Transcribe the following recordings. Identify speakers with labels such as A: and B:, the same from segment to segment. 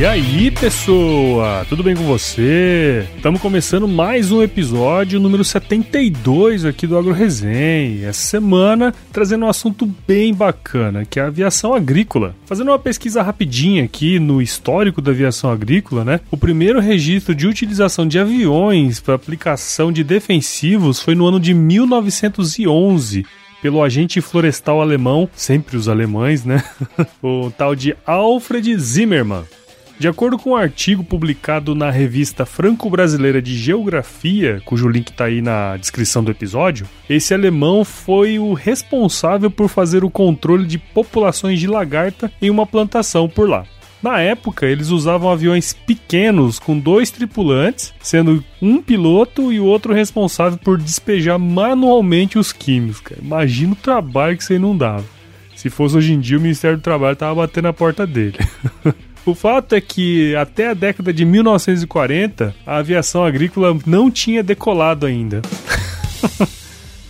A: E aí, pessoa? Tudo bem com você? Estamos começando mais um episódio número 72 aqui do Agro Resenha. Essa semana trazendo um assunto bem bacana, que é a aviação agrícola. Fazendo uma pesquisa rapidinha aqui no histórico da aviação agrícola, né? O primeiro registro de utilização de aviões para aplicação de defensivos foi no ano de 1911 pelo agente florestal alemão, sempre os alemães, né? o tal de Alfred Zimmermann. De acordo com um artigo publicado na revista Franco-Brasileira de Geografia, cujo link está aí na descrição do episódio, esse alemão foi o responsável por fazer o controle de populações de lagarta em uma plantação por lá. Na época, eles usavam aviões pequenos com dois tripulantes, sendo um piloto e o outro responsável por despejar manualmente os químicos. Imagina o trabalho que isso aí não dava. Se fosse hoje em dia, o Ministério do Trabalho tava batendo na porta dele. O fato é que até a década de 1940 a aviação agrícola não tinha decolado ainda.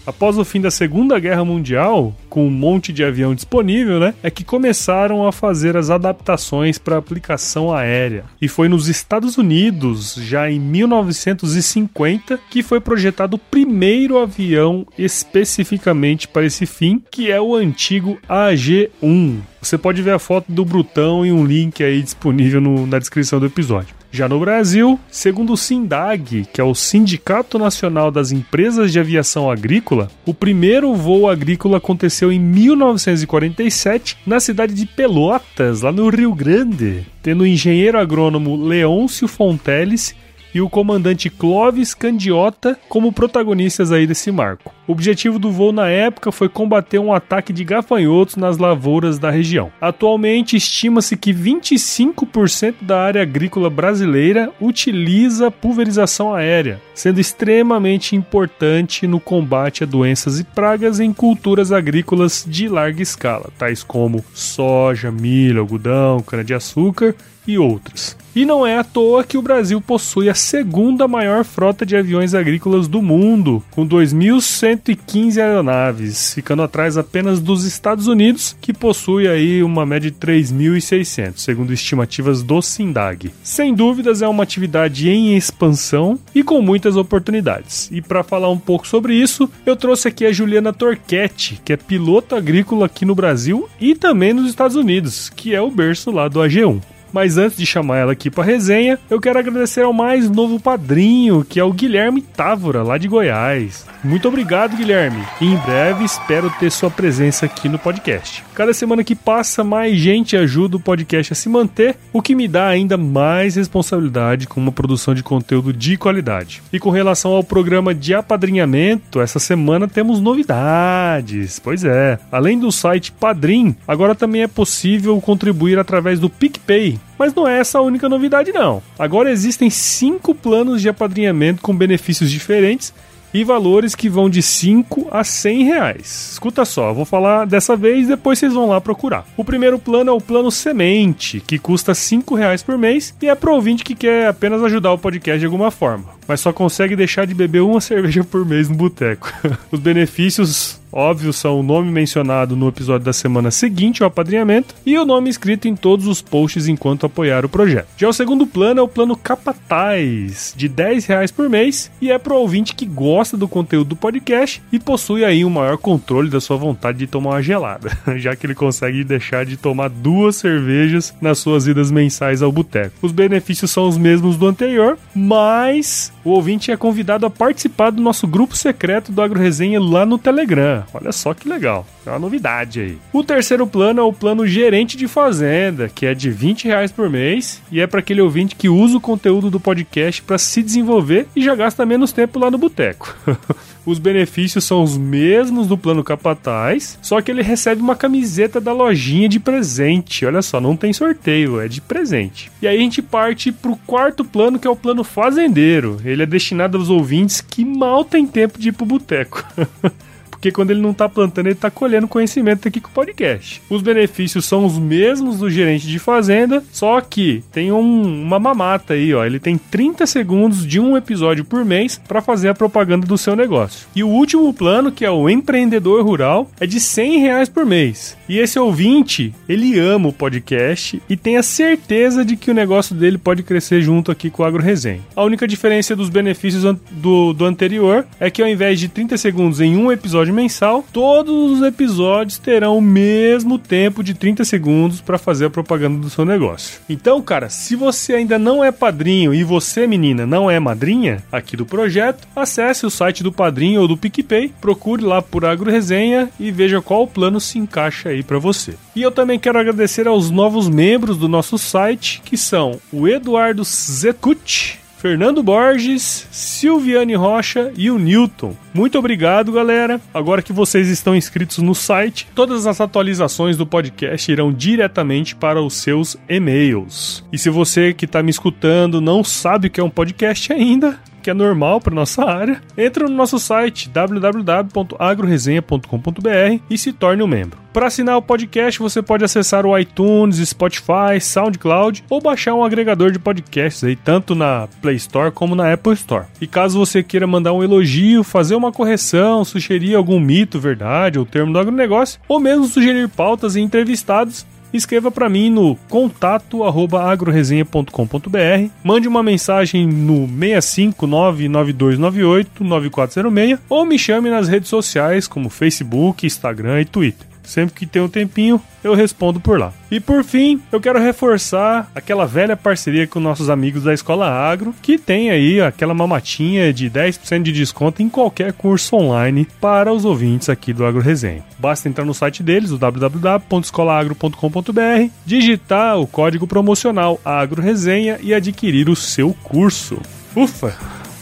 A: Após o fim da Segunda Guerra Mundial, com um monte de avião disponível, né, é que começaram a fazer as adaptações para aplicação aérea. E foi nos Estados Unidos, já em 1950, que foi projetado o primeiro avião especificamente para esse fim, que é o antigo AG-1. Você pode ver a foto do Brutão em um link aí disponível no, na descrição do episódio. Já no Brasil, segundo o SINDAG, que é o Sindicato Nacional das Empresas de Aviação Agrícola, o primeiro voo agrícola aconteceu em 1947 na cidade de Pelotas, lá no Rio Grande, tendo o engenheiro agrônomo Leôncio Fonteles e o comandante Clovis Candiota como protagonistas aí desse marco. O objetivo do voo na época foi combater um ataque de gafanhotos nas lavouras da região. Atualmente, estima-se que 25% da área agrícola brasileira utiliza pulverização aérea, sendo extremamente importante no combate a doenças e pragas em culturas agrícolas de larga escala, tais como soja, milho, algodão, cana-de-açúcar e outras. E não é à toa que o Brasil possui a segunda maior frota de aviões agrícolas do mundo, com 2.115 aeronaves, ficando atrás apenas dos Estados Unidos, que possui aí uma média de 3.600, segundo estimativas do SINDAG. Sem dúvidas é uma atividade em expansão e com muitas oportunidades. E para falar um pouco sobre isso, eu trouxe aqui a Juliana Torquetti, que é piloto agrícola aqui no Brasil e também nos Estados Unidos, que é o berço lá do AG1. Mas antes de chamar ela aqui para resenha, eu quero agradecer ao mais novo padrinho, que é o Guilherme Távora, lá de Goiás. Muito obrigado, Guilherme. E em breve espero ter sua presença aqui no podcast. Cada semana que passa, mais gente ajuda o podcast a se manter, o que me dá ainda mais responsabilidade com uma produção de conteúdo de qualidade. E com relação ao programa de apadrinhamento, essa semana temos novidades. Pois é, além do site Padrim, agora também é possível contribuir através do PicPay mas não é essa a única novidade, não. Agora existem cinco planos de apadrinhamento com benefícios diferentes e valores que vão de 5 a 100 reais. Escuta só, vou falar dessa vez depois vocês vão lá procurar. O primeiro plano é o plano Semente, que custa 5 reais por mês e é pro ouvinte que quer apenas ajudar o podcast de alguma forma, mas só consegue deixar de beber uma cerveja por mês no boteco. Os benefícios Óbvio, são o nome mencionado no episódio da semana seguinte, o apadrinhamento, e o nome escrito em todos os posts enquanto apoiar o projeto. Já o segundo plano é o plano Capataz, de 10 reais por mês, e é para o ouvinte que gosta do conteúdo do podcast e possui aí um maior controle da sua vontade de tomar uma gelada, já que ele consegue deixar de tomar duas cervejas nas suas idas mensais ao boteco. Os benefícios são os mesmos do anterior, mas o ouvinte é convidado a participar do nosso grupo secreto do AgroResenha lá no Telegram. Olha só que legal. É uma novidade aí. O terceiro plano é o plano gerente de fazenda, que é de 20 reais por mês e é para aquele ouvinte que usa o conteúdo do podcast para se desenvolver e já gasta menos tempo lá no boteco. Os benefícios são os mesmos do plano Capataz, só que ele recebe uma camiseta da lojinha de presente. Olha só, não tem sorteio, é de presente. E aí a gente parte pro quarto plano, que é o plano fazendeiro. Ele é destinado aos ouvintes que mal tem tempo de ir pro boteco. porque quando ele não tá plantando, ele tá colhendo conhecimento aqui com o podcast. Os benefícios são os mesmos do gerente de fazenda, só que tem um, uma mamata aí, ó. Ele tem 30 segundos de um episódio por mês para fazer a propaganda do seu negócio. E o último plano, que é o empreendedor rural, é de 100 reais por mês. E esse ouvinte, ele ama o podcast e tem a certeza de que o negócio dele pode crescer junto aqui com o Agro Resenha. A única diferença dos benefícios do, do anterior é que ao invés de 30 segundos em um episódio episódio mensal, todos os episódios terão o mesmo tempo de 30 segundos para fazer a propaganda do seu negócio. Então, cara, se você ainda não é padrinho e você, menina, não é madrinha aqui do projeto, acesse o site do Padrinho ou do PicPay, procure lá por Agro Resenha e veja qual plano se encaixa aí para você. E eu também quero agradecer aos novos membros do nosso site, que são o Eduardo Zecut, Fernando Borges, Silviane Rocha e o Newton. Muito obrigado, galera. Agora que vocês estão inscritos no site, todas as atualizações do podcast irão diretamente para os seus e-mails. E se você que está me escutando não sabe o que é um podcast ainda, que é normal para nossa área, entra no nosso site www.agroresenha.com.br e se torne um membro. Para assinar o podcast, você pode acessar o iTunes, Spotify, SoundCloud ou baixar um agregador de podcasts aí, tanto na Play Store como na Apple Store. E caso você queira mandar um elogio, fazer uma correção, sugerir algum mito, verdade ou termo do agronegócio, ou mesmo sugerir pautas e entrevistados, escreva para mim no contato@agroresenha.com.br, mande uma mensagem no 65992989406 ou me chame nas redes sociais como Facebook, Instagram e Twitter. Sempre que tem um tempinho, eu respondo por lá. E por fim, eu quero reforçar aquela velha parceria com nossos amigos da Escola Agro, que tem aí aquela mamatinha de 10% de desconto em qualquer curso online para os ouvintes aqui do Agro Resenha. Basta entrar no site deles, o www.escolaagro.com.br, digitar o código promocional Agro Resenha e adquirir o seu curso. Ufa,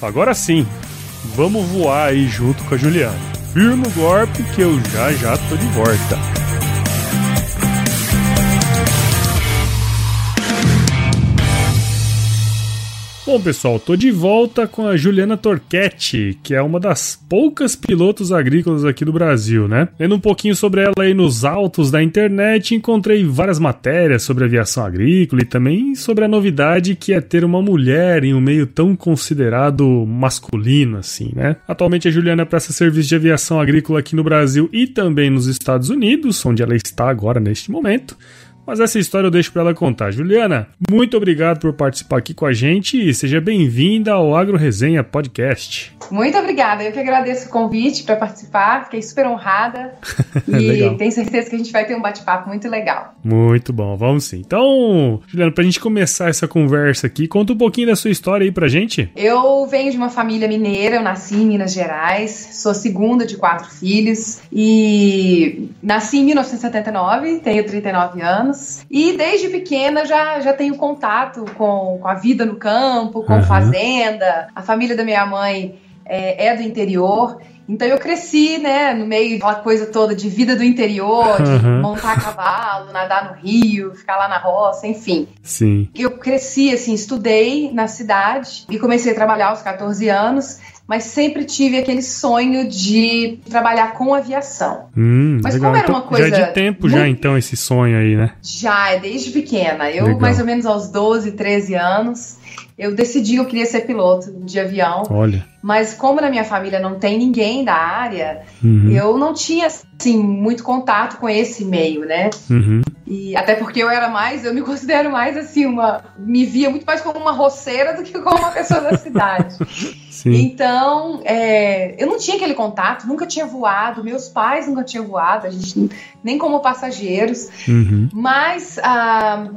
A: agora sim, vamos voar aí junto com a Juliana firma o golpe que eu já já tô de volta. Bom, pessoal, tô de volta com a Juliana Torquetti, que é uma das poucas pilotos agrícolas aqui do Brasil, né? Lendo um pouquinho sobre ela aí nos altos da internet, encontrei várias matérias sobre aviação agrícola e também sobre a novidade que é ter uma mulher em um meio tão considerado masculino assim, né? Atualmente a Juliana presta serviço de aviação agrícola aqui no Brasil e também nos Estados Unidos, onde ela está agora neste momento. Mas essa história eu deixo para ela contar. Juliana, muito obrigado por participar aqui com a gente e seja bem-vinda ao Agro Resenha Podcast.
B: Muito obrigada, eu que agradeço o convite para participar, fiquei super honrada e tenho certeza que a gente vai ter um bate-papo muito legal.
A: Muito bom, vamos sim. Então, Juliana, para a gente começar essa conversa aqui, conta um pouquinho da sua história aí pra gente.
B: Eu venho de uma família mineira, eu nasci em Minas Gerais, sou segunda de quatro filhos e nasci em 1979, tenho 39 anos anos. E desde pequena já, já tenho contato com, com a vida no campo, com uhum. fazenda. A família da minha mãe é, é do interior. Então eu cresci, né, no meio daquela coisa toda de vida do interior, de uhum. montar a cavalo, nadar no rio, ficar lá na roça, enfim.
A: Sim.
B: Eu cresci, assim, estudei na cidade e comecei a trabalhar aos 14 anos mas sempre tive aquele sonho de trabalhar com aviação.
A: Hum, mas legal. como era uma coisa. Então, já é de tempo muito... já, então, esse sonho aí, né?
B: Já, é desde pequena. Eu, legal. mais ou menos aos 12, 13 anos, eu decidi que eu queria ser piloto de avião.
A: Olha.
B: Mas como na minha família não tem ninguém da área, uhum. eu não tinha assim muito contato com esse meio, né?
A: Uhum.
B: E até porque eu era mais, eu me considero mais assim uma, me via muito mais como uma roceira do que como uma pessoa da cidade.
A: Sim.
B: Então, é, eu não tinha aquele contato, nunca tinha voado, meus pais nunca tinham voado, a gente nem como passageiros.
A: Uhum.
B: Mas ah,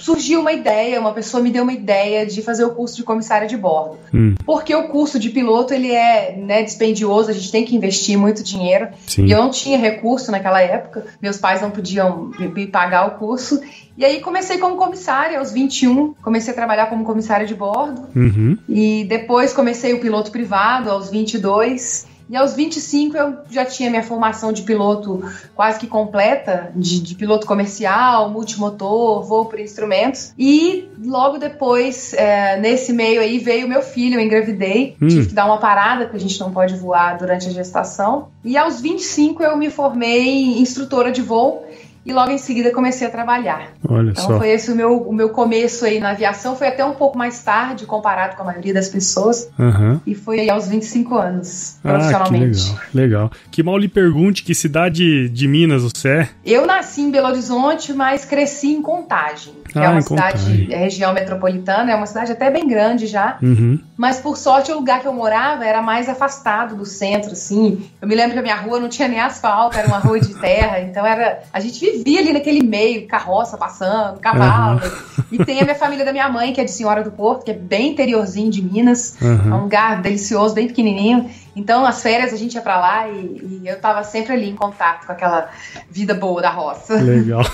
B: surgiu uma ideia, uma pessoa me deu uma ideia de fazer o curso de comissária de bordo. Hum. Porque o curso de piloto, ele é né, dispendioso, a gente tem que investir muito dinheiro. Sim. E eu não tinha recurso naquela época, meus pais não podiam me pagar o curso. E aí comecei como comissária aos 21, comecei a trabalhar como comissária de bordo. Uhum. E depois comecei o piloto privado aos 22. E aos 25 eu já tinha minha formação de piloto quase que completa, de, de piloto comercial, multimotor, voo por instrumentos. E logo depois, é, nesse meio aí, veio meu filho, eu engravidei. Hum. Tive que dar uma parada, porque a gente não pode voar durante a gestação. E aos 25 eu me formei instrutora de voo e logo em seguida comecei a trabalhar. Olha então só. foi esse o meu, o meu começo aí na aviação, foi até um pouco mais tarde comparado com a maioria das pessoas, uhum. e foi aí aos 25 anos, profissionalmente.
C: Ah, que legal, legal. Que mal lhe pergunte que cidade de Minas você é?
B: Eu nasci em Belo Horizonte, mas cresci em Contagem, que é ah, é uma cidade, Contagem. É região metropolitana, é uma cidade até bem grande já, uhum. mas por sorte o lugar que eu morava era mais afastado do centro, assim. Eu me lembro que a minha rua não tinha nem asfalto, era uma rua de terra, então era... A gente vivia vivia ali naquele meio, carroça passando, cavalo. Uhum. E tem a minha família da minha mãe, que é de Senhora do Porto, que é bem interiorzinho de Minas. Uhum. É um lugar delicioso, bem pequenininho. Então, as férias a gente ia para lá e, e, eu tava sempre ali em contato com aquela vida boa da roça.
C: Legal.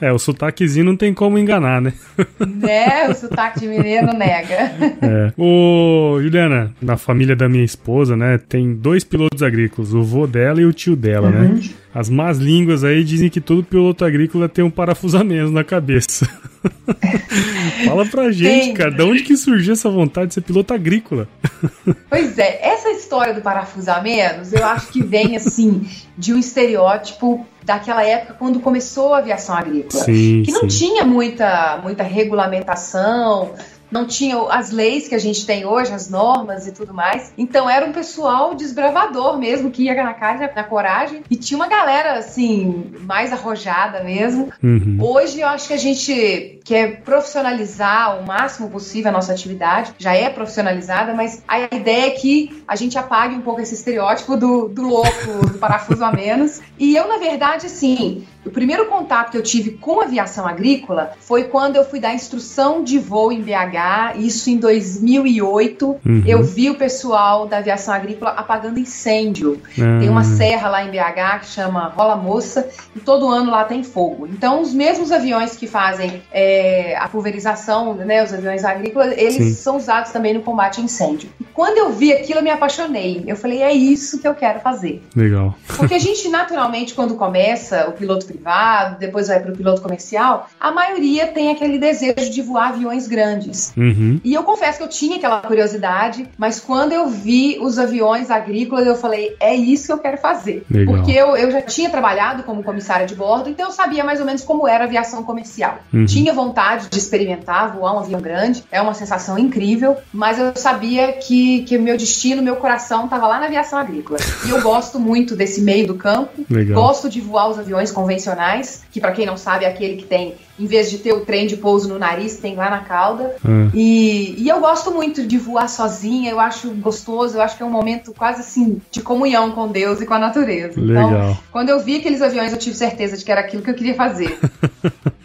C: É, o sotaquezinho não tem como enganar, né?
B: Né? O sotaque de mineiro nega.
C: É. Ô, Juliana, na família da minha esposa, né, tem dois pilotos agrícolas, o vô dela e o tio dela, né? uhum. né? As más línguas aí dizem que todo piloto agrícola tem um parafusamento na cabeça. Fala pra gente, tem. cara, de onde que surgiu essa vontade de ser piloto agrícola?
B: Pois é, essa história do parafusamentos, eu acho que vem assim de um estereótipo daquela época quando começou a aviação agrícola, sim, que não sim. tinha muita muita regulamentação, não tinha as leis que a gente tem hoje, as normas e tudo mais. Então era um pessoal desbravador mesmo, que ia na cara, na coragem. E tinha uma galera, assim, mais arrojada mesmo. Uhum. Hoje eu acho que a gente quer profissionalizar o máximo possível a nossa atividade. Já é profissionalizada, mas a ideia é que a gente apague um pouco esse estereótipo do, do louco, do parafuso a menos. E eu, na verdade, assim, o primeiro contato que eu tive com aviação agrícola foi quando eu fui dar instrução de voo em BH, isso em 2008. Uhum. Eu vi o pessoal da aviação agrícola apagando incêndio. Uhum. Tem uma serra lá em BH que chama Rola Moça e todo ano lá tem fogo. Então, os mesmos aviões que fazem é, a pulverização, né, os aviões agrícolas, eles Sim. são usados também no combate a incêndio. E quando eu vi aquilo, eu me apaixonei. Eu falei, é isso que eu quero fazer.
C: Legal.
B: Porque a gente, naturalmente, quando começa o piloto privado, depois vai para o piloto comercial, a maioria tem aquele desejo de voar aviões grandes. Uhum. E eu confesso que eu tinha aquela curiosidade, mas quando eu vi os aviões agrícolas, eu falei, é isso que eu quero fazer. Legal. Porque eu, eu já tinha trabalhado como comissária de bordo, então eu sabia mais ou menos como era a aviação comercial. Uhum. Tinha vontade de experimentar voar um avião grande, é uma sensação incrível, mas eu sabia que, que meu destino, meu coração estava lá na aviação agrícola. E eu gosto muito desse meio do campo, Legal. gosto de voar os aviões convencionais convencionais, que para quem não sabe é aquele que tem, em vez de ter o trem de pouso no nariz, tem lá na cauda. Hum. E, e eu gosto muito de voar sozinha, eu acho gostoso, eu acho que é um momento quase assim de comunhão com Deus e com a natureza. Então, Legal. Então, quando eu vi aqueles aviões, eu tive certeza de que era aquilo que eu queria fazer.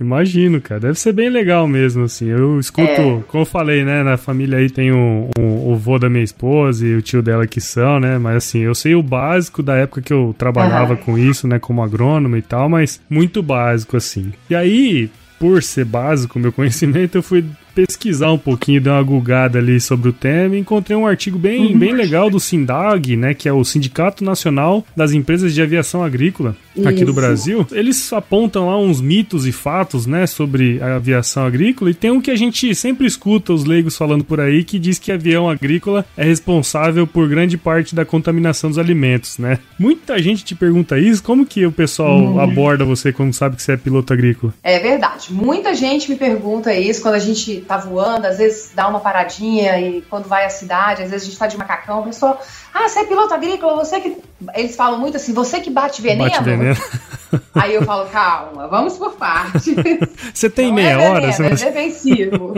C: Imagino, cara. Deve ser bem legal mesmo, assim. Eu escuto, é. como eu falei, né? Na família aí tem o, o, o vô da minha esposa e o tio dela que são, né? Mas assim, eu sei o básico da época que eu trabalhava uhum. com isso, né? Como agrônomo e tal, mas muito básico, assim. E aí, por ser básico meu conhecimento, eu fui pesquisar um pouquinho, dar uma gulgada ali sobre o tema e encontrei um artigo bem, uhum. bem legal do SINDAG, né, que é o Sindicato Nacional das Empresas de Aviação Agrícola aqui Isso. do Brasil. Eles apontam lá uns mitos e fatos, né, sobre a aviação agrícola e tem um que a gente sempre escuta os leigos falando por aí que diz que avião agrícola é responsável por grande parte da contaminação dos alimentos, né? Muita gente te pergunta isso, como que o pessoal uhum. aborda você quando sabe que você é piloto agrícola?
B: É verdade. Muita gente me pergunta isso quando a gente tá voando, às vezes dá uma paradinha e quando vai à cidade, às vezes a gente tá de macacão, a pessoa, ah, você é piloto agrícola, você que. Eles falam muito assim, você que bate veneno. Bate veneno. Aí eu falo, calma, vamos por parte.
C: Você tem Não meia é veneno, hora? Você
B: é defensivo.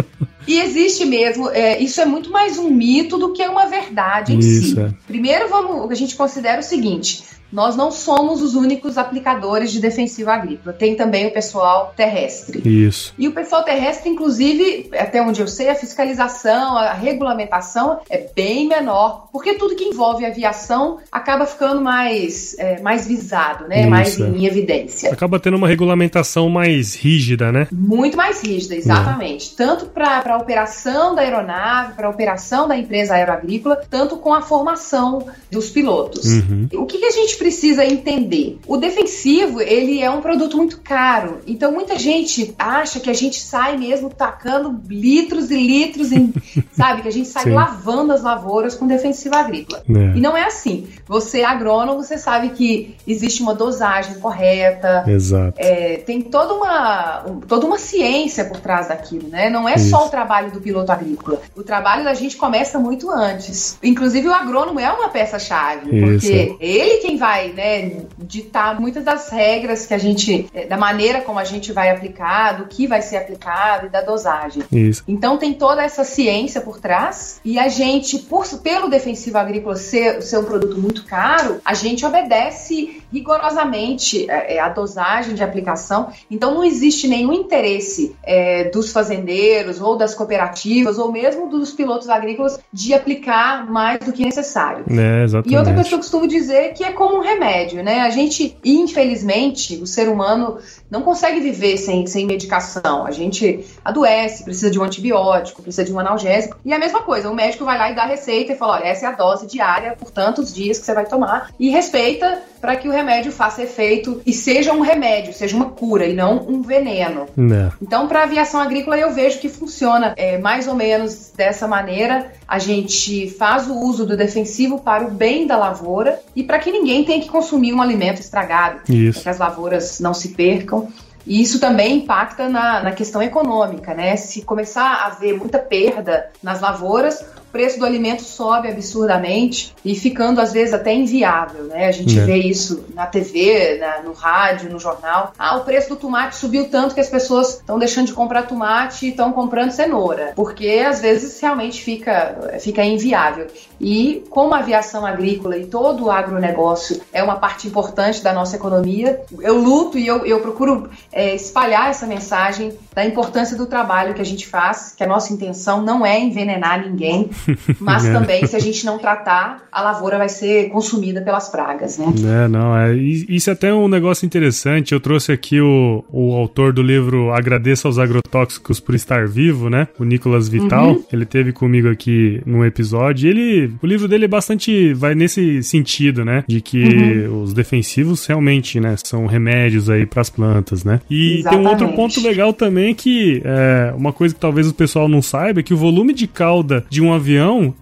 B: e existe mesmo, é, isso é muito mais um mito do que uma verdade em isso, si. É. Primeiro, vamos, a gente considera o seguinte: nós não somos os únicos aplicadores de defensivo agrícola. Tem também o pessoal terrestre.
C: Isso.
B: E o pessoal terrestre, inclusive, até onde eu sei, a fiscalização, a regulamentação é bem menor, porque tudo que envolve aviação acaba ficando mais, é, mais visado, né?
C: Isso,
B: mais
C: é.
B: em evidência.
C: Acaba tendo uma regulamentação mais rígida, né?
B: Muito mais rígida, exatamente. Tanto para a operação da aeronave, para a operação da empresa aeroagrícola, tanto com a formação dos pilotos.
C: Uhum.
B: O que, que a gente precisa entender? O defensivo, ele é um produto muito caro. Então, muita gente acha que a gente sai mesmo tacando litros e litros, em, sabe? Que a gente sai
C: Sim.
B: lavando as lavouras com defensivo agrícola.
C: É.
B: E não é assim. Você é agrônomo, você sabe que existe uma dosagem correta,
C: Exato.
B: é, tem toda uma, um- toda uma ciência por trás daquilo, né? Não é só
C: Isso.
B: o trabalho do piloto agrícola. O trabalho da gente começa muito antes. Inclusive, o agrônomo é uma peça-chave,
C: Isso.
B: porque ele quem vai, né, ditar muitas das regras que a gente, é, da maneira como a gente vai aplicar, do que vai ser aplicado e da dosagem.
C: Isso.
B: Então tem toda essa ciência por trás e a gente, por, pelo defensivo agrícola ser, ser um produto muito caro, a gente obedece rigorosamente é, é, a dosagem de aplicação. Então não existe nenhum interesse é, dos fazendeiros ou das cooperativas ou mesmo dos pilotos agrícolas de aplicar mais do que necessário.
C: É, exatamente.
B: E outra coisa que eu costumo dizer é que é como um remédio, né? A gente, infelizmente, o ser humano não consegue viver sem, sem medicação. A gente adoece, precisa de um antibiótico, precisa de um analgésico. E a mesma coisa, o médico vai lá e dá a receita e fala: olha, essa é a dose diária por tantos dias que você vai tomar. E respeita para que o remédio faça efeito e seja um remédio, seja uma cura e não um veneno.
C: É.
B: Então, para a aviação agrícola, eu vejo que funciona é, mais ou menos dessa maneira. A gente faz o uso do defensivo para o bem da lavoura e para que ninguém tenha que consumir um alimento estragado, para
C: Isso.
B: que as lavouras não se percam. E isso também impacta na, na questão econômica, né? Se começar a haver muita perda nas lavouras, preço do alimento sobe absurdamente e ficando às vezes até inviável, né? A gente
C: É.
B: vê isso na TV, na- no rádio, no jornal. Ah, o preço do tomate subiu tanto que as pessoas estão deixando de comprar tomate e estão comprando cenoura, porque às vezes realmente fica, fica inviável. E como a aviação agrícola e todo o agronegócio é uma parte importante da nossa economia, eu luto e eu, eu procuro é, espalhar essa mensagem da importância do trabalho que a gente faz, que a nossa intenção não é envenenar ninguém, mas
C: É.
B: também se a gente não tratar, a lavoura vai ser consumida pelas pragas, né?
C: É, não, é, isso é até um negócio interessante. Eu trouxe aqui o, o autor do livro Agradeça aos Agrotóxicos por Estar Vivo, né? O Nicolas Vital.
B: Uhum.
C: Ele teve comigo aqui num episódio. Ele, o livro dele é bastante. vai nesse sentido, né? De que
B: Uhum.
C: os defensivos realmente, né? São remédios aí pras plantas, né? E tem um outro
B: Exatamente.
C: ponto legal também que é uma coisa que talvez o pessoal não saiba é que o volume de cauda de um avião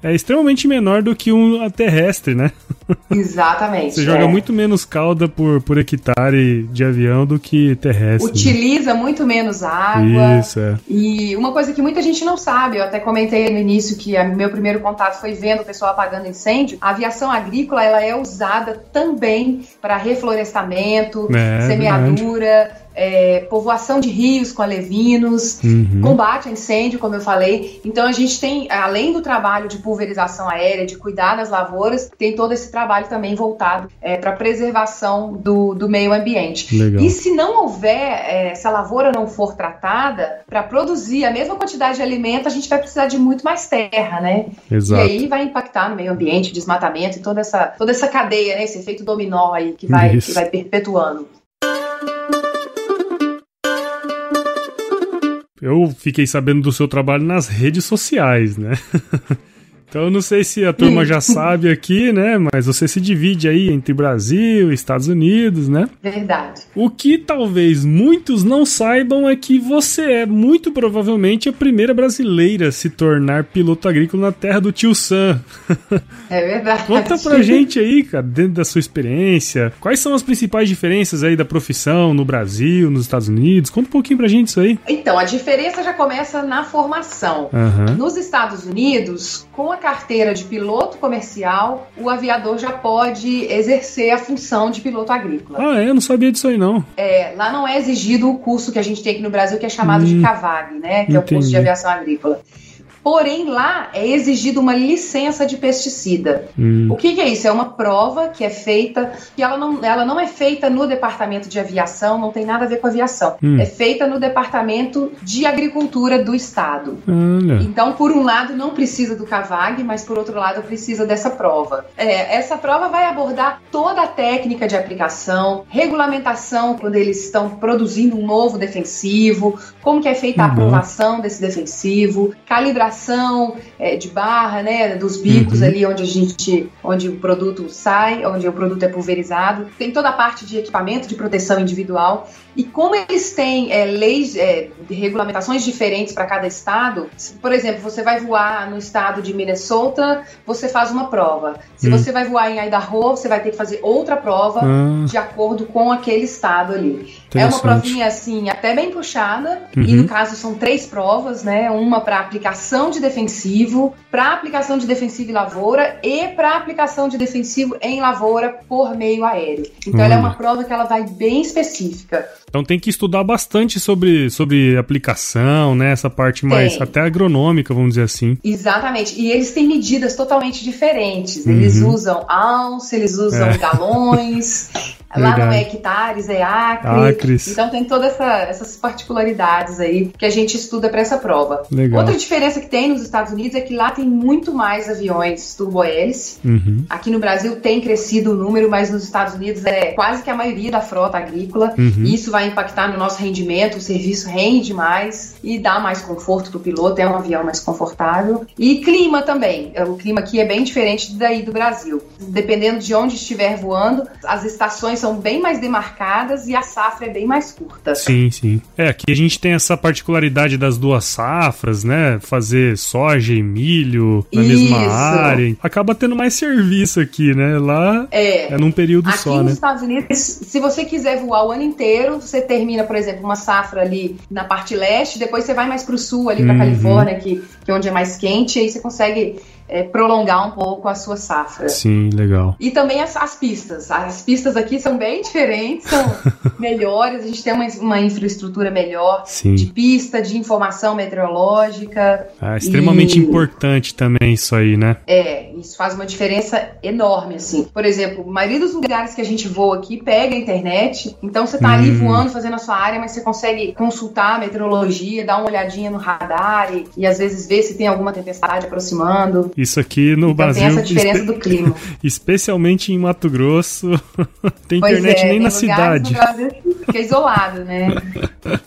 C: é extremamente menor do que um terrestre, né?
B: Exatamente.
C: Você joga
B: é.
C: muito menos cauda por, por hectare de avião do que terrestre. né?
B: Utiliza muito menos água.
C: Isso, é.
B: E uma coisa que muita gente não sabe, eu até comentei no início que o meu primeiro contato foi vendo o pessoal apagando incêndio. A aviação agrícola ela é usada também para reflorestamento,
C: É,
B: semeadura, é, povoação de rios com alevinos,
C: Uhum.
B: combate a incêndio, como eu falei. Então a gente tem, além do trabalho de pulverização aérea, de cuidar das lavouras, tem todo esse trabalho também voltado para preservação do, do meio ambiente.
C: Legal.
B: E se não houver, é, se a lavoura não for tratada, para produzir a mesma quantidade de alimento, a gente vai precisar de muito mais terra, né?
C: Exato.
B: E aí vai impactar no meio ambiente, desmatamento e toda essa, toda essa cadeia, né? Esse efeito dominó aí que vai,
C: Isso.
B: que vai perpetuando.
C: Eu fiquei sabendo do seu trabalho nas redes sociais, né? Então eu não sei se a turma já sabe aqui, né? Mas você se divide aí entre Brasil e Estados Unidos, né?
B: Verdade.
C: O que talvez muitos não saibam é que você é muito provavelmente a primeira brasileira a se tornar piloto agrícola na terra do tio Sam.
B: É verdade.
C: Conta pra gente aí, cara, dentro da sua experiência, quais são as principais diferenças aí da profissão no Brasil, nos Estados Unidos? Conta um pouquinho pra gente isso aí.
B: Então, a diferença já começa na formação.
C: Aham.
B: Nos Estados Unidos, com a carteira de piloto comercial, o aviador já pode exercer a função de piloto agrícola.
C: Ah, é? Eu não sabia disso aí, não.
B: É, lá não é exigido o curso que a gente tem aqui no Brasil, que é chamado de
C: Hum.
B: CAVAG, né? Que é o curso
C: Entendi.
B: de aviação agrícola. Porém, lá é exigido uma licença de pesticida. Hum. O que, que, é isso? É uma prova que é feita, que ela não, ela não é feita no departamento de aviação, não tem nada a ver com aviação. Hum. É feita no departamento de agricultura do estado. Então, por um lado, não precisa do CAVAG, mas por outro lado, precisa dessa prova. É, essa prova vai abordar toda a técnica de aplicação, regulamentação quando eles estão produzindo um novo defensivo, como que é feita a uhum. aprovação desse defensivo, calibração é, de barra, né, dos bicos uhum. ali onde a gente, onde o produto sai, onde o produto é pulverizado. Tem toda a parte de equipamento de proteção individual e como eles têm é, leis, é, regulamentações diferentes para cada estado, por exemplo, você vai voar no estado de Minnesota, você faz uma prova. Se hum. você vai voar em Idaho, você vai ter que fazer outra prova ah. de acordo com aquele estado ali. É uma provinha assim, até bem puxada, uhum. e no caso são três provas, né? Uma para aplicação de defensivo, para aplicação de defensivo em lavoura e para aplicação de defensivo em lavoura por meio aéreo. Então uhum. ela é uma prova que ela vai bem específica.
C: Então tem que estudar bastante sobre, sobre aplicação, né? Essa parte mais tem. até agronômica, vamos dizer assim.
B: Exatamente. E eles têm medidas totalmente diferentes. Eles uhum. usam ounce, eles usam é. galões. Lá não é hectares, é acre. Acres. Então tem todas essa, essas particularidades aí que a gente estuda para essa prova. Legal. Outra diferença que tem nos Estados Unidos é que lá tem muito mais aviões turbohélice. Uhum. Aqui no Brasil tem crescido o número, mas nos Estados Unidos é quase que a maioria da frota agrícola. Uhum. E isso vai impactar no nosso rendimento, o serviço rende mais e dá mais conforto para o piloto, é um avião mais confortável. E clima também. O clima aqui é bem diferente daí do Brasil. Dependendo de onde estiver voando, as estações são bem mais demarcadas e a safra é bem mais curta.
C: Sim, sim. É, aqui a gente tem essa particularidade das duas safras, né? Fazer soja e milho na Isso. mesma área. Acaba tendo mais serviço aqui, né? Lá é, é num período
B: aqui
C: só,
B: nos
C: né?
B: Estados Unidos, se você quiser voar o ano inteiro, você termina, por exemplo, uma safra ali na parte leste, depois você vai mais para o sul, ali para uhum. Califórnia, que, que é onde é mais quente, e aí você consegue é, prolongar um pouco a sua safra.
C: Sim, legal.
B: E também as, as pistas. As pistas aqui são bem diferentes, são melhores. A gente tem uma, uma infraestrutura melhor Sim. de pista, de informação meteorológica.
C: É extremamente e... importante também isso aí, né?
B: É, isso faz uma diferença enorme, assim. Por exemplo, a maioria dos lugares que a gente voa aqui pega a internet, então você tá hum. ali voando, fazendo a sua área, mas você consegue consultar a meteorologia, dar uma olhadinha no radar e, e às vezes ver se tem alguma tempestade aproximando.
C: Isso aqui no então Brasil. Tem
B: essa diferença do clima.
C: Especialmente em Mato Grosso. tem pois internet é, nem na cidade. No Brasil
B: fica isolado, né?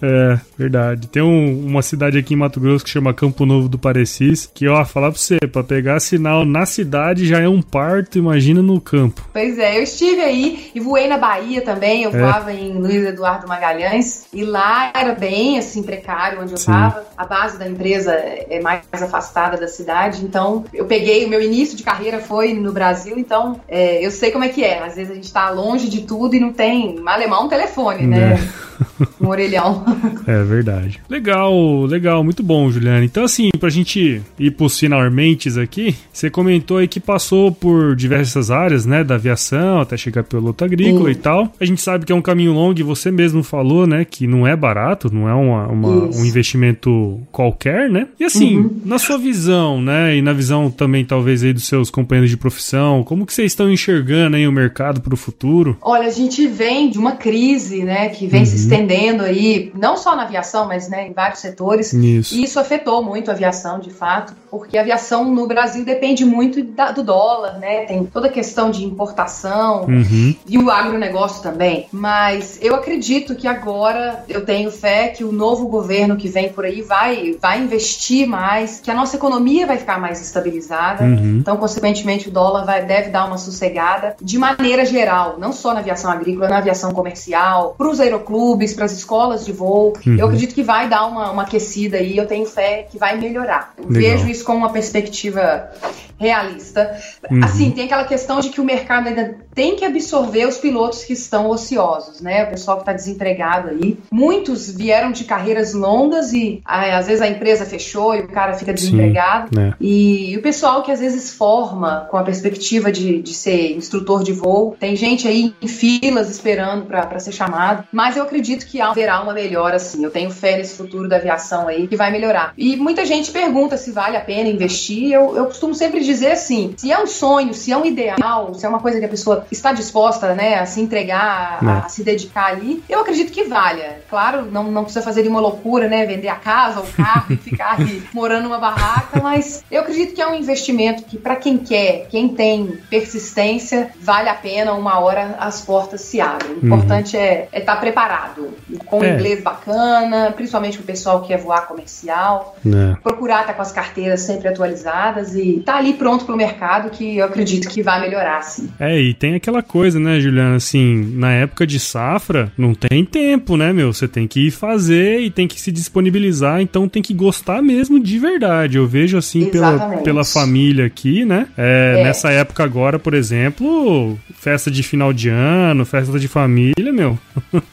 C: É, verdade. Tem um, uma cidade aqui em Mato Grosso que chama Campo Novo do Parecis, que, ó, falar pra você, pra pegar sinal na cidade já é um parto, imagina no campo.
B: Pois é, eu estive aí e voei na Bahia também, eu é. voava em Luiz Eduardo Magalhães, e lá era bem, assim, precário onde eu Sim. tava. A base da empresa é mais afastada da cidade, então eu peguei, o meu início de carreira foi no Brasil, então é, eu sei como é que é. Às vezes a gente tá longe de tudo e não tem malemão um telefone, né? É. Um orelhão.
C: É verdade. Legal, legal, muito bom, Juliana. Então, assim, pra gente ir pros finalmente aqui, você comentou aí que passou por diversas áreas, né, da aviação até chegar piloto agrícola e tal. A gente sabe que é um caminho longo e você mesmo falou, né, que não é barato, não é uma, uma um investimento qualquer, né? E assim, uhum. na sua visão, né, e na visão também talvez aí dos seus companheiros de profissão, como que vocês estão enxergando aí o mercado pro futuro?
B: Olha, a gente vem de uma crise, né, que vem uhum. se estendendo aí, não só na aviação, mas né, em vários setores. Isso. E isso afetou muito a aviação, de fato, porque a aviação no Brasil depende muito da, do dólar, né? Tem toda a questão de importação uhum. e o agronegócio também. Mas eu acredito que agora eu tenho fé que o novo governo que vem por aí vai, vai investir mais, que a nossa economia vai ficar mais estabilizada. Uhum. Então, consequentemente, o dólar vai, deve dar uma sossegada de maneira geral, não só na aviação agrícola, na aviação comercial, para os aeroclubes clubes, para as escolas de voo. Uhum. Eu acredito que vai dar uma, uma aquecida aí, eu tenho fé que vai melhorar. Eu vejo isso com uma perspectiva realista. Uhum. Assim, tem aquela questão de que o mercado ainda tem que absorver os pilotos que estão ociosos, né? O pessoal que está desempregado aí. Muitos vieram de carreiras longas e às vezes a empresa fechou e o cara fica desempregado. Sim, é. e, e, o pessoal que às vezes forma com a perspectiva de, de ser instrutor de voo, tem gente aí em filas esperando para ser chamado. Mas eu acredito que haverá uma melhora, assim. Eu tenho fé nesse futuro da aviação aí que vai melhorar. E muita gente pergunta se vale a pena investir. Eu, eu costumo sempre dizer assim: se é um sonho, se é um ideal, se é uma coisa que a pessoa está disposta né, a se entregar, a, a é. se dedicar ali, eu acredito que valha. Claro, não, não precisa fazer uma loucura, né? Vender a casa, o carro e ficar ali morando numa barraca, mas eu acredito que é um investimento que, para quem quer, quem tem persistência, vale a pena, uma hora as portas se abrem. O uhum. importante é estar é tá preparado, com é. inglês bacana, principalmente o pessoal que quer voar comercial, é. procurar estar tá com as carteiras sempre atualizadas e tá ali pronto para o mercado, que eu acredito que vai melhorar, sim.
C: É, e tem aquela coisa, né, Juliana, assim, na época de safra, não tem tempo, né, meu? Você tem que ir fazer e tem que se disponibilizar, então tem que gostar mesmo de verdade. Eu vejo, assim, pela, pela família aqui, né? É, é. Nessa época agora, por exemplo, festa de final de ano, festa de família, meu.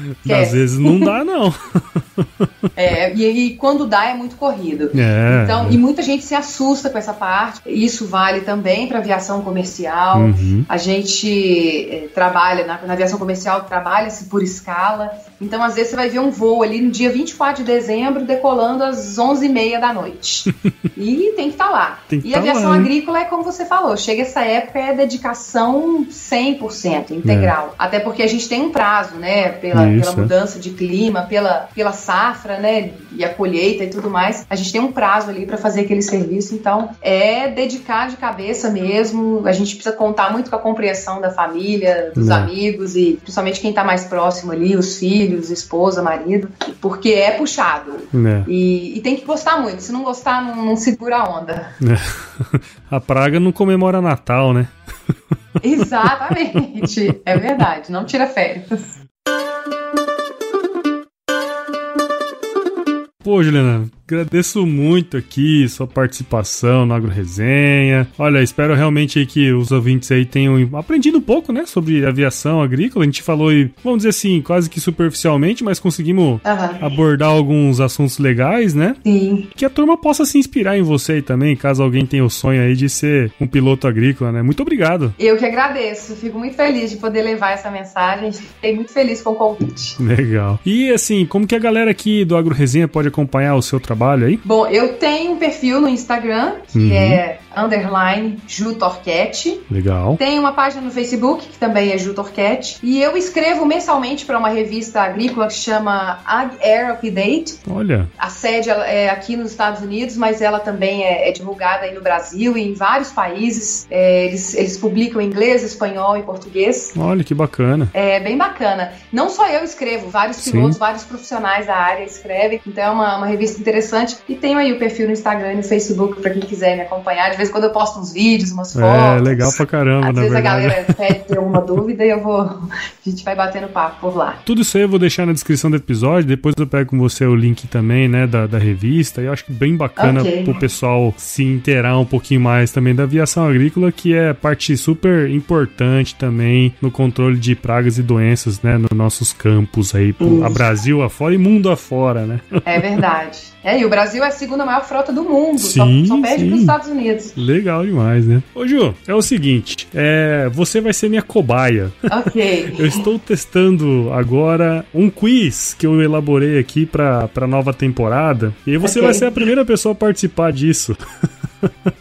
C: É. Às vezes não dá, não.
B: É, e, e, quando dá é muito corrido. É, então, e muita gente se assusta com essa parte. Isso vale também para aviação comercial. Uhum. A gente é, trabalha na, na, aviação comercial, trabalha-se por escala. Então, às vezes, você vai ver um voo ali no dia 24 de dezembro decolando às 11h30 da noite. e tem que estar tá lá. e a tá aviação lá, agrícola é como você falou, chega essa época é dedicação 100% integral. É. Até porque a gente tem um prazo, né? Pela, pela mudança de clima, pela, pela safra, né? E a colheita e tudo mais. A gente tem um prazo ali para fazer aquele serviço. Então, é dedicar de cabeça mesmo. A gente precisa contar muito com a compreensão da família, dos amigos e principalmente quem está mais próximo ali, os filhos esposa, marido, porque é puxado. É. E, e, tem que gostar muito. Se não gostar, não, não segura a onda.
C: É. A praga não comemora Natal, né?
B: Exatamente. É verdade. Não tira férias.
C: Pô, Juliana, Agradeço muito aqui sua participação no Agro Resenha. Olha, espero realmente que os ouvintes aí tenham aprendido um pouco, né, sobre aviação agrícola. A gente falou, vamos dizer assim, quase que superficialmente, mas conseguimos uhum. abordar alguns assuntos legais, né?
B: Sim.
C: Que a turma possa se inspirar em você aí também, caso alguém tenha o sonho aí de ser um piloto agrícola, né? Muito obrigado.
B: Eu que agradeço. Fico muito feliz de poder levar essa mensagem. Fiquei muito feliz com o convite.
C: Legal. E assim, como que a galera aqui do Agro Resenha pode acompanhar o seu trabalho? Trabalho aí?
B: Bom, eu tenho um perfil no Instagram que uhum. é underline Ju Torquete.
C: Legal.
B: Tem uma página no Facebook que também é Ju Torquete. E eu escrevo mensalmente para uma revista agrícola que chama Ag Air Update.
C: Olha.
B: A sede é aqui nos Estados Unidos, mas ela também é, é divulgada aí no Brasil e em vários países. É, eles, eles publicam em inglês, espanhol e português.
C: Olha que bacana.
B: É bem bacana. Não só eu escrevo, vários pilotos, Sim. vários profissionais da área escrevem. Então é uma, uma revista interessante. E tenho aí o perfil no Instagram e no Facebook para quem quiser me acompanhar vez em quando eu posto uns vídeos, umas é, fotos.
C: É, legal pra caramba,
B: Às vezes verdade. a galera pede ter alguma dúvida e eu vou. A gente vai batendo papo por lá.
C: Tudo isso aí eu vou deixar na descrição do episódio. Depois eu pego com você o link também, né, da, da revista. E eu acho que bem bacana okay. pro pessoal se inteirar um pouquinho mais também da aviação agrícola, que é parte super importante também no controle de pragas e doenças, né, nos nossos campos aí, pro, a Brasil afora e mundo afora, né?
B: É verdade. É, e o Brasil é a segunda maior frota do mundo, sim, só, só perde para os Estados Unidos.
C: Legal demais, né? Ô Ju, é o seguinte, é, você vai ser minha cobaia.
B: Ok.
C: eu estou testando agora um quiz que eu elaborei aqui para a nova temporada, e você okay. vai ser a primeira pessoa a participar disso.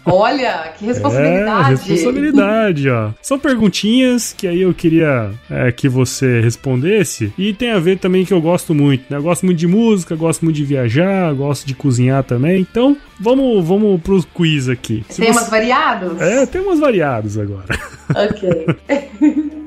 B: Olha, que responsabilidade.
C: É, responsabilidade, ó. São perguntinhas que aí eu queria é, que você respondesse. E tem a ver também que eu gosto muito, né? Eu gosto muito de música, gosto muito de viajar, gosto de cozinhar também. Então, vamos, vamos pro quiz aqui.
B: Se temas você... variados?
C: É, temas variados agora.
B: Ok.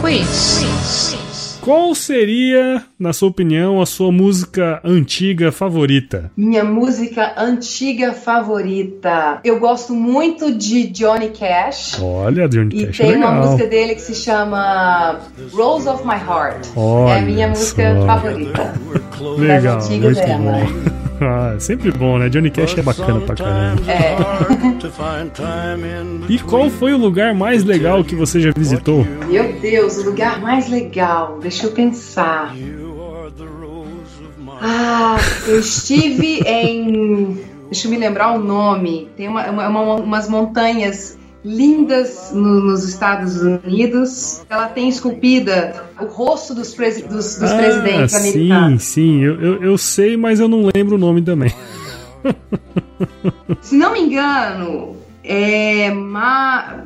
C: quiz. Qual seria, na sua opinião, a sua música antiga favorita?
B: Minha música antiga favorita. Eu gosto muito de Johnny Cash.
C: Olha, Johnny
B: e
C: Cash.
B: E
C: tem
B: uma música dele que se chama Rose of My Heart. Olha é a minha música só. favorita.
C: Legal, muito bom. Ah, sempre bom, né? Johnny Cash é bacana pra caramba.
B: É.
C: E qual foi o lugar mais legal que você já visitou?
B: Meu Deus, o lugar mais legal. Deixa eu pensar. Ah, eu estive em. Deixa eu me lembrar o nome. Tem uma, uma- uma- umas montanhas lindas no- nos Estados Unidos. Ela tem esculpida o rosto dos, presi- dos- dos presidentes
C: ah, sim,
B: americanos.
C: sim, eu, eu, eu sei, mas eu não lembro o nome também.
B: Se não me engano, é. Ma...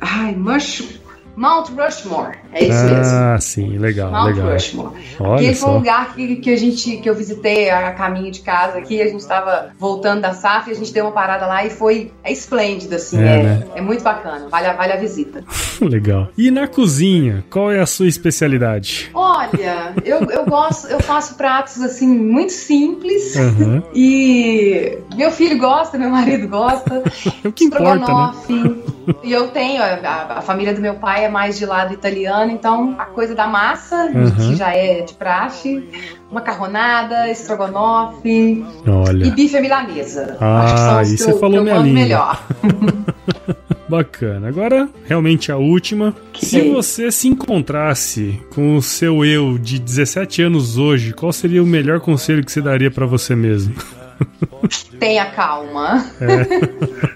B: Ai, Mush... Mount Rushmore. É isso mesmo.
C: ah, sim, legal,
B: Mount
C: legal.
B: Rushmore.
C: Olha
B: Aquele foi um lugar que, que a gente que eu visitei a caminho de casa aqui, a gente estava voltando da safra e a gente deu uma parada lá e foi é esplêndido assim,
C: É,
B: é,
C: né?
B: é muito bacana, vale, a- vale a visita.
C: Legal. E na cozinha, qual é a sua especialidade?
B: Olha, eu, eu gosto, eu faço pratos assim muito simples
C: Aham.
B: e meu filho gosta, meu marido gosta.
C: É o que importa, né?
B: E eu tenho, a- a família do meu pai é mais de lado italiano, então a coisa da massa,
C: Uhum.
B: que já é de praxe, macarronada, estrogonofe e
C: Olha,
B: bife à milanesa.
C: Ah,
B: Acho que são os que
C: você
B: eu,
C: falou
B: que eu melhor.
C: bacana. Agora, realmente a última. Se
B: Ok.
C: você se encontrasse com o seu eu de 17 anos hoje, qual seria o melhor conselho que você daria pra você mesmo?
B: Tenha calma.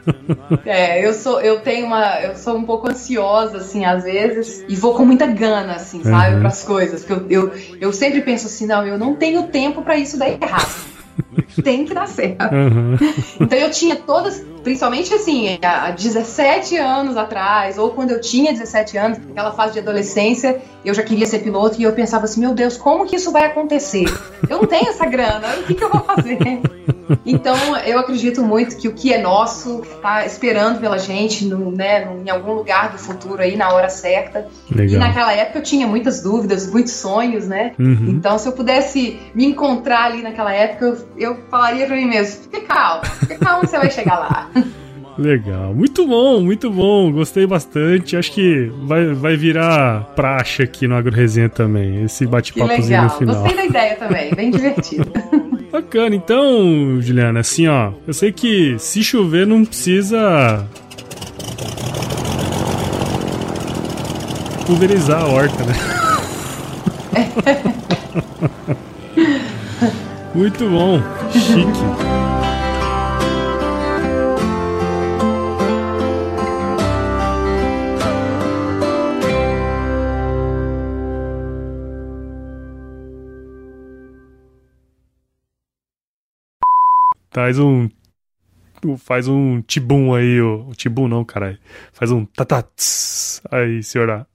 B: É, eu sou, eu tenho uma, eu sou um pouco ansiosa assim às vezes e vou com muita gana assim, sabe,
C: Uhum.
B: para as coisas. Porque eu, eu, eu sempre penso assim, não, eu não tenho tempo para isso dar errado. Tem que dar certo.
C: Aham.
B: Então eu tinha todas, principalmente assim, há 17 anos atrás, ou quando eu tinha 17 anos, aquela fase de adolescência, eu já queria ser piloto e eu pensava assim, meu Deus, como que isso vai acontecer? Eu não tenho essa grana, o que, que eu vou fazer? Então eu acredito muito que o que é nosso tá esperando pela gente no, né, em algum lugar do futuro aí, na hora certa. E
C: Legal.
B: naquela época eu tinha muitas dúvidas, muitos sonhos, né?
C: Uhum.
B: Então, se eu pudesse me encontrar ali naquela época, eu, eu falaria pra mim mesmo: fica calmo, fica calmo que você vai chegar lá.
C: Legal. Muito bom, muito bom. Gostei bastante. Acho que vai, vai virar praxe aqui no Agro Resenha também. Esse bate-papozinho no final.
B: Gostei da ideia também, bem divertido.
C: Bacana. Então, Juliana, assim, ó. Eu sei que se chover não precisa. pulverizar a horta, né? Muito bom. Chique. Faz um. Faz um tibum aí, o tibum não, caralho. Faz um tatats. Aí, senhora.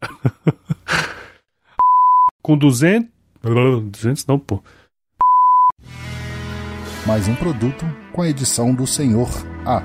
C: Com 200. 200 não, pô.
D: Mais um produto com a edição do Senhor A.